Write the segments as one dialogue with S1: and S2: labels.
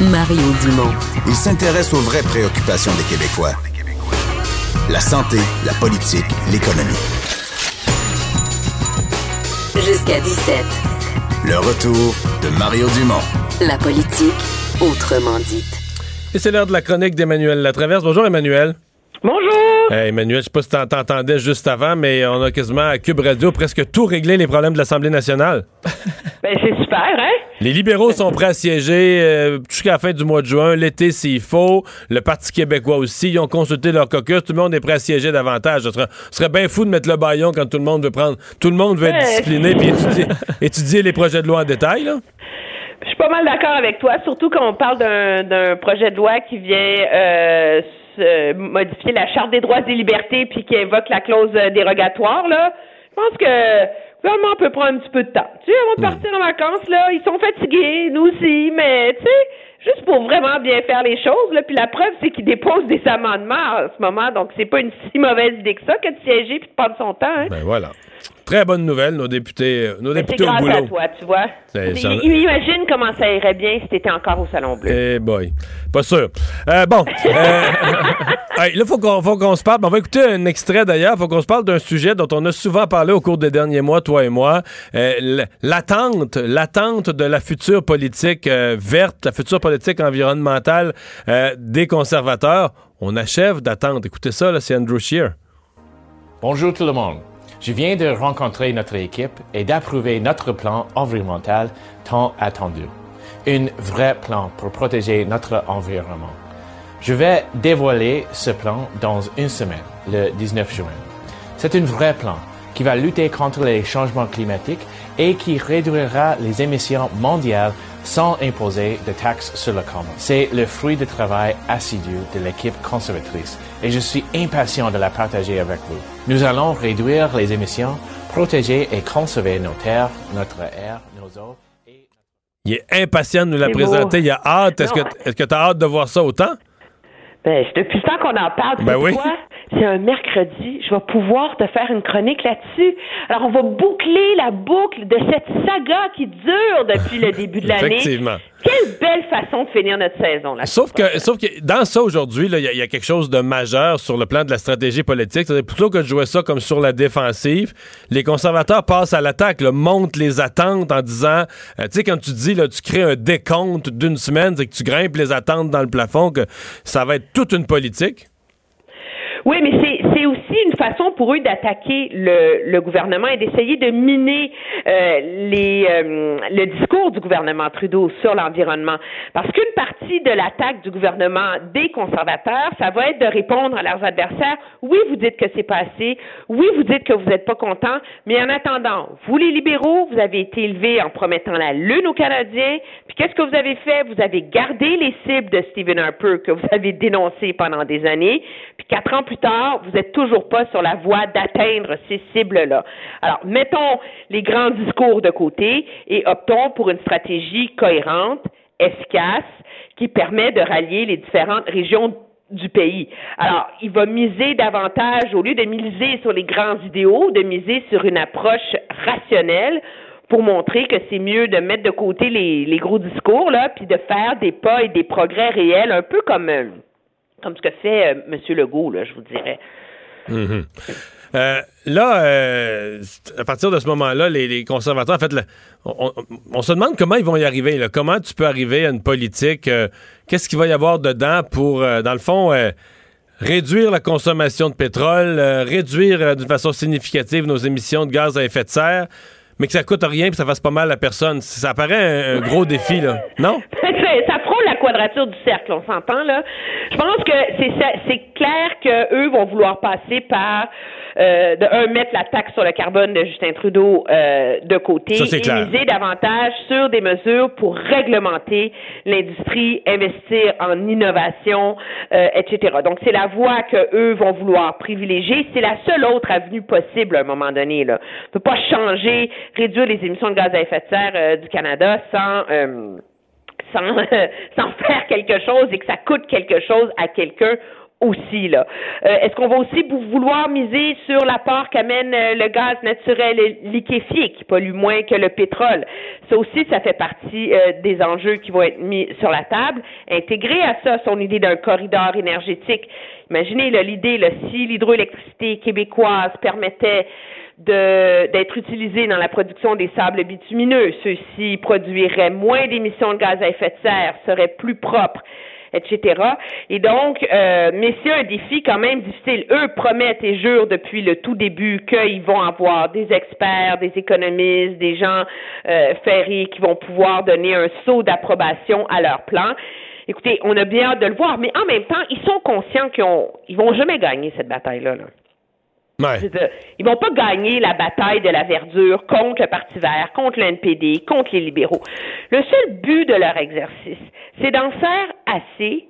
S1: Mario Dumont.
S2: Il s'intéresse aux vraies préoccupations des Québécois. La santé, la politique, l'économie.
S1: Jusqu'à 17.
S2: Le retour de Mario Dumont.
S1: La politique, autrement dite.
S3: Et c'est l'heure de la chronique d'Emmanuel Latraverse. Bonjour Emmanuel.
S4: Bonjour!
S3: Hey, Emmanuel, je sais pas si t'entendais juste avant, mais on a quasiment à Cube Radio presque tout réglé les problèmes de l'Assemblée nationale.
S4: Ben, c'est super, hein?
S3: Les libéraux sont prêts à siéger euh, jusqu'à la fin du mois de juin, l'été s'il faut. Le Parti québécois aussi, ils ont consulté leur caucus. Tout le monde est prêt à siéger davantage. Ce serait, bien fou de mettre le baillon quand tout le monde veut prendre. Tout le monde veut être discipliné puis étudier, étudier les projets de loi en détail. Là.
S4: Je suis pas mal d'accord avec toi, surtout quand on parle d'un d'un projet de loi qui vient euh, se- modifier la Charte des droits et libertés puis qui évoque la clause euh, dérogatoire, là. Je pense que le gouvernement peut prendre un petit peu de temps. Tu sais, avant de partir en vacances, là, ils sont fatigués, nous aussi, mais tu sais, juste pour vraiment bien faire les choses, là, puis la preuve, c'est qu'ils déposent des amendements en ce moment, donc c'est pas une si mauvaise idée que ça que de siéger puis de prendre son temps, hein.
S3: Ben voilà. Très bonne nouvelle, nos députés, euh, nos
S4: Mais
S3: députés au
S4: grâce
S3: boulot.
S4: à toi, tu vois.
S3: Ça-
S4: Imagine comment ça irait bien si t'étais encore au Salon Bleu.
S3: Eh boy. Pas sûr. Euh, bon. Euh, hey, là, faut qu'on faut qu'on se parle. On va écouter un extrait d'ailleurs. faut qu'on se parle d'un sujet dont on a souvent parlé au cours des derniers mois, toi et moi. Euh, l'attente, l'attente de la future politique euh, verte, la future politique environnementale euh, des conservateurs. On achève d'attendre. Écoutez ça, là, c'est Andrew Scheer.
S5: Bonjour tout le monde. Je viens de rencontrer notre équipe et d'approuver notre plan environnemental tant attendu. Un vrai plan pour protéger notre environnement. Je vais dévoiler ce plan dans une semaine, le 19 juin. C'est un vrai plan qui va lutter contre les changements climatiques et qui réduira les émissions mondiales sans imposer de taxes sur le carbone. C'est le fruit du travail assidu de l'équipe conservatrice et je suis impatient de la partager avec vous. Nous allons réduire les émissions, protéger et conserver nos terres, notre air, nos eaux. et-
S3: Il est impatient de nous la présenter. Il a hâte. Est-ce que est-ce que tu as hâte de voir ça autant?
S4: Ben, c'est depuis le temps qu'on en parle.
S3: Ben oui.
S4: quoi? C'est un mercredi. Je vais pouvoir te faire une chronique là-dessus. Alors, on va boucler la boucle de cette saga qui dure depuis le début de l'année.
S3: Effectivement.
S4: Quelle belle façon de finir notre saison, là.
S3: Sauf que, sauf que dans ça aujourd'hui, il y, a- il y a quelque chose de majeur sur le plan de la stratégie politique. C'est-à-dire, plutôt que de jouer ça comme sur la défensive, les conservateurs passent à l'attaque, montent les attentes en disant, euh, tu sais, quand tu dis, là, tu crées un décompte d'une semaine, c'est que tu grimpes les attentes dans le plafond, que ça va être toute une politique.
S4: Oui, mais c'est, aussi une façon pour eux d'attaquer le, le gouvernement et d'essayer de miner euh, les, euh, le discours du gouvernement Trudeau sur l'environnement. Parce qu'une partie de l'attaque du gouvernement des conservateurs, ça va être de répondre à leurs adversaires. Oui, vous dites que c'est pas assez. Oui, vous dites que vous n'êtes pas content. Mais en attendant, vous les libéraux, vous avez été élevés en promettant la lune aux Canadiens. Puis qu'est-ce que vous avez fait? Vous avez gardé les cibles de Stephen Harper que vous avez dénoncées pendant des années. Puis quatre ans plus tard, vous n'êtes toujours pas sur la voie d'atteindre ces cibles-là. Alors, mettons les grands discours de côté et optons pour une stratégie cohérente, efficace, qui permet de rallier les différentes régions du pays. Alors, il va miser davantage, au lieu de miser sur les grands idéaux, de miser sur une approche rationnelle pour montrer que c'est mieux de mettre de côté les, gros discours, là, puis de faire des pas et des progrès réels, un peu comme, euh, comme ce que fait euh, M. Legault, là, je vous dirais.
S3: Euh, là, euh, à partir de ce moment-là, les, les conservateurs, en fait, on, on- on se demande comment ils vont y arriver. là. Comment tu peux arriver à une politique? euh, Qu'est-ce qu'il va y avoir dedans pour, dans le fond, réduire la consommation de pétrole, réduire d'une façon significative nos émissions de gaz à effet de serre, mais que ça coûte rien et que ça fasse pas mal à personne. Ça paraît un, un gros défi, là. Non?
S4: Ça la quadrature du cercle, on s'entend là. Je pense que c'est ça- c'est clair que eux vont vouloir passer par euh, de un mettre la taxe sur le carbone de Justin Trudeau euh, de côté
S3: Ça,
S4: et
S3: clair.
S4: miser davantage sur des mesures pour réglementer l'industrie, investir en innovation, euh, etc. Donc c'est la voie que eux vont vouloir privilégier. C'est la seule autre avenue possible à un moment donné là. On peut pas changer, réduire les émissions de gaz à effet de serre euh, du Canada sans euh, sans, faire quelque chose et que ça coûte quelque chose à quelqu'un aussi là. Euh, est-ce qu'on va aussi vouloir miser sur l'apport qu'amène euh, le gaz naturel liquéfié qui pollue moins que le pétrole? Ça aussi, ça fait partie euh, des enjeux qui vont être mis sur la table. Intégrer à ça son idée d'un corridor énergétique. Imaginez l'idée si l'hydroélectricité québécoise permettait d'être utilisée dans la production des sables bitumineux, ceux-ci produiraient moins d'émissions de gaz à effet de serre, seraient plus propres etc. Et donc, euh, mais c'est un défi quand même difficile. Eux promettent et jurent depuis le tout début qu'ils vont avoir des experts, des économistes, des gens euh, ferrés qui vont pouvoir donner un saut d'approbation à leur plan. Écoutez, on a bien hâte de le voir, mais en même temps, ils sont conscients qu'ils ils vont jamais gagner cette bataille-là. Là. Ils vont pas gagner la bataille de la verdure contre le Parti vert, contre le NPD, contre les libéraux. Le seul but de leur exercice, c'est d'en faire assez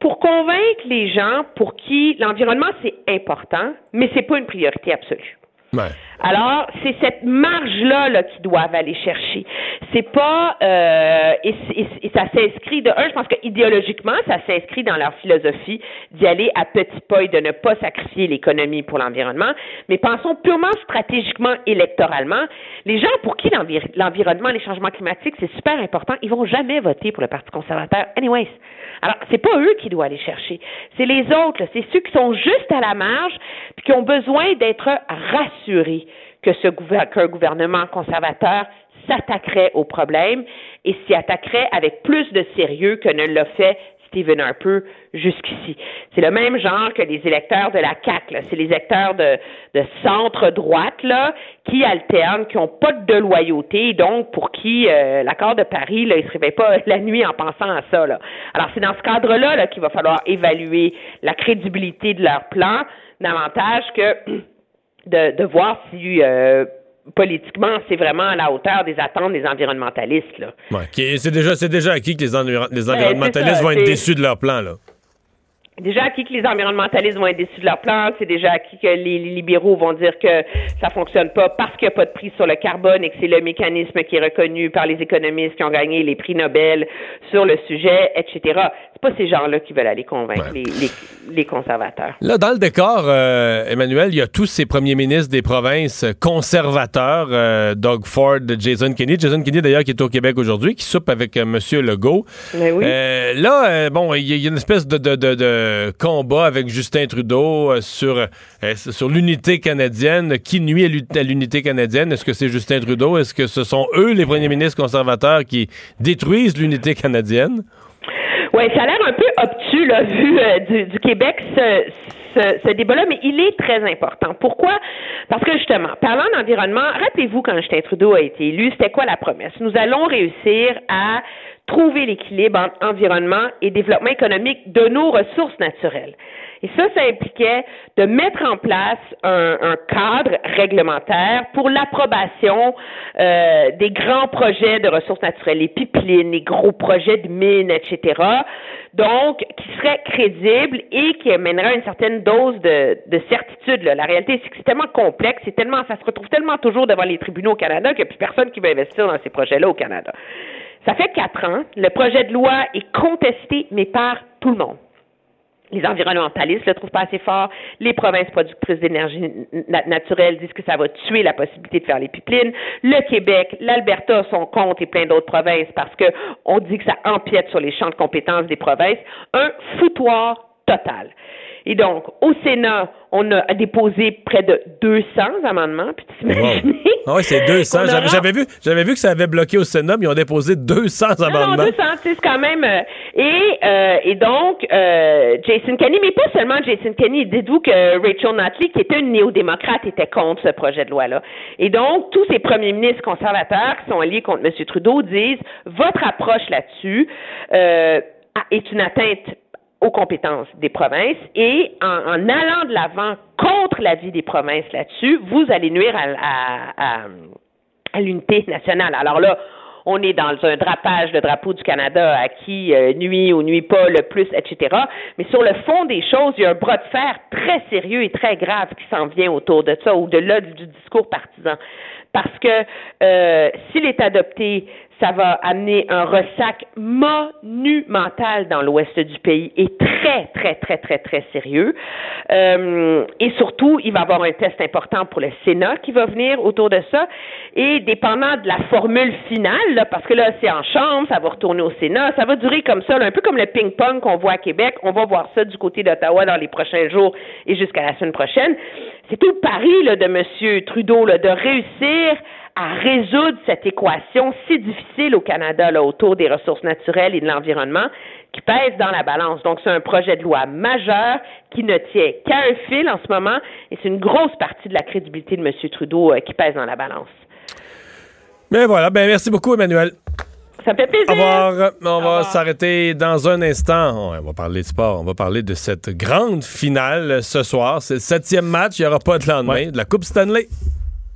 S4: pour convaincre les gens pour qui l'environnement c'est important, mais c'est pas une priorité absolue. Alors, c'est cette marge-là là, qu'ils doivent aller chercher. C'est pas euh, et, ça s'inscrit de un, je pense que idéologiquement, ça s'inscrit dans leur philosophie d'y aller à petits pas et de ne pas sacrifier l'économie pour l'environnement. Mais pensons purement stratégiquement, électoralement. Les gens pour qui l'environnement, les changements climatiques, c'est super important, ils vont jamais voter pour le Parti conservateur. Anyways. Alors, c'est pas eux qui doivent aller chercher. C'est les autres, c'est ceux qui sont juste à la marge puis qui ont besoin d'être rassurés que ce qu'un gouvernement conservateur s'attaquerait au problème et s'y attaquerait avec plus de sérieux que ne l'a fait Stephen Harper jusqu'ici. C'est le même genre que les électeurs de la CAQ. C'est les électeurs de, centre-droite là, qui alternent, qui n'ont pas de loyauté, donc pour qui euh, l'accord de Paris, là, ils se réveillent pas la nuit en pensant à ça. Là. Alors c'est dans ce cadre-là là, qu'il va falloir évaluer la crédibilité de leur plan davantage que de, de voir si euh, politiquement, c'est vraiment à la hauteur des attentes des environnementalistes. Là.
S3: Ouais, c'est déjà, déjà acquis que les, les ben, environnementalistes vont être déçus de leur plan. Là
S4: déjà acquis que les environnementalistes vont être déçus de leur plan, c'est déjà acquis que les, libéraux vont dire que ça fonctionne pas parce qu'il n'y a pas de prix sur le carbone et que c'est le mécanisme qui est reconnu par les économistes qui ont gagné les prix Nobel sur le sujet, etc. C'est pas ces gens-là qui veulent aller convaincre les, les, conservateurs.
S3: Là, dans le décor, euh, Emmanuel, il y a tous ces premiers ministres des provinces conservateurs, euh, Doug Ford, Jason Kenney. Jason Kenney, d'ailleurs, qui est au Québec aujourd'hui, qui soupe avec euh, M. Legault.
S4: Ben oui.
S3: là, bon, il y, a une espèce de, de, de, de combat avec Justin Trudeau euh, sur, euh, sur l'unité canadienne. Qui nuit à l'unité canadienne? Est-ce que c'est Justin Trudeau? Est-ce que ce sont eux, les premiers ministres conservateurs, qui détruisent l'unité canadienne?
S4: Oui, ça a l'air un peu obtus, là, vu euh, du, Québec, ce, ce, débat-là, mais il est très important. Pourquoi? Parce que justement, parlant d'environnement, rappelez-vous quand Justin Trudeau a été élu, c'était quoi la promesse? Nous allons réussir à trouver l'équilibre entre environnement et développement économique de nos ressources naturelles. Et ça, ça impliquait de mettre en place un, cadre réglementaire pour l'approbation euh, des grands projets de ressources naturelles, les pipelines, les gros projets de mines, etc. Donc, qui serait crédible et qui amènerait une certaine dose de, certitude. La réalité, c'est que c'est tellement complexe, c'est tellement, ça se retrouve tellement toujours devant les tribunaux au Canada qu'il n'y a plus personne qui veut investir dans ces projets-là au Canada. Ça fait quatre ans. Le projet de loi est contesté, mais par tout le monde. Les environnementalistes le trouvent pas assez fort. Les provinces productrices d'énergie naturelle disent que ça va tuer la possibilité de faire les pipelines. Le Québec, l'Alberta sont contre et plein d'autres provinces parce que on dit que ça empiète sur les champs de compétences des provinces. Un foutoir total. Et donc, au Sénat, on a déposé près de 200 amendements. Puis tu
S3: Ah oui, c'est 200. J'avais vu, j'avais vu que ça avait bloqué au Sénat, mais ils ont déposé 200 amendements.
S4: Non, 200, c'est quand même. Euh, et, euh, et donc, euh, Jason Kenney, mais pas seulement Jason Kenney. Dites-vous que Rachel Notley, qui était une néo-démocrate, était contre ce projet de loi-là. Et donc, tous ces premiers ministres conservateurs qui sont alliés contre M. Trudeau disent votre approche là-dessus est une atteinte aux compétences des provinces et en, allant de l'avant contre l'avis des provinces là-dessus, vous allez nuire à, l'unité nationale. Alors là, on est dans un drapage de drapeau du Canada à qui euh, nuit ou nuit pas le plus, etc. Mais sur le fond des choses, il y a un bras de fer très sérieux et très grave qui s'en vient autour de ça, au-delà du discours partisan. Parce que euh, s'il est adopté, ça va amener un ressac monumental dans l'ouest du pays et très, très, très, très, très sérieux. Euh, et surtout, il va y avoir un test important pour le Sénat qui va venir autour de ça. Et dépendant de la formule finale, parce que là, c'est en chambre, ça va retourner au Sénat, ça va durer comme ça, un peu comme le ping-pong qu'on voit à Québec. On va voir ça du côté d'Ottawa dans les prochains jours et jusqu'à la semaine prochaine. C'est tout le pari de M. Trudeau de réussir à résoudre cette équation si difficile au Canada là, autour des ressources naturelles et de l'environnement qui pèse dans la balance. Donc, c'est un projet de loi majeur qui ne tient qu'à un fil en ce moment et c'est une grosse partie de la crédibilité de M. Trudeau euh, qui pèse dans la balance.
S3: Mais voilà, ben merci beaucoup, Emmanuel.
S4: Ça me fait plaisir.
S3: Au revoir. On va s'arrêter dans un instant. On va parler de sport. On va parler de cette grande finale ce soir. C'est le septième match. Il n'y aura pas de lendemain de la Coupe Stanley.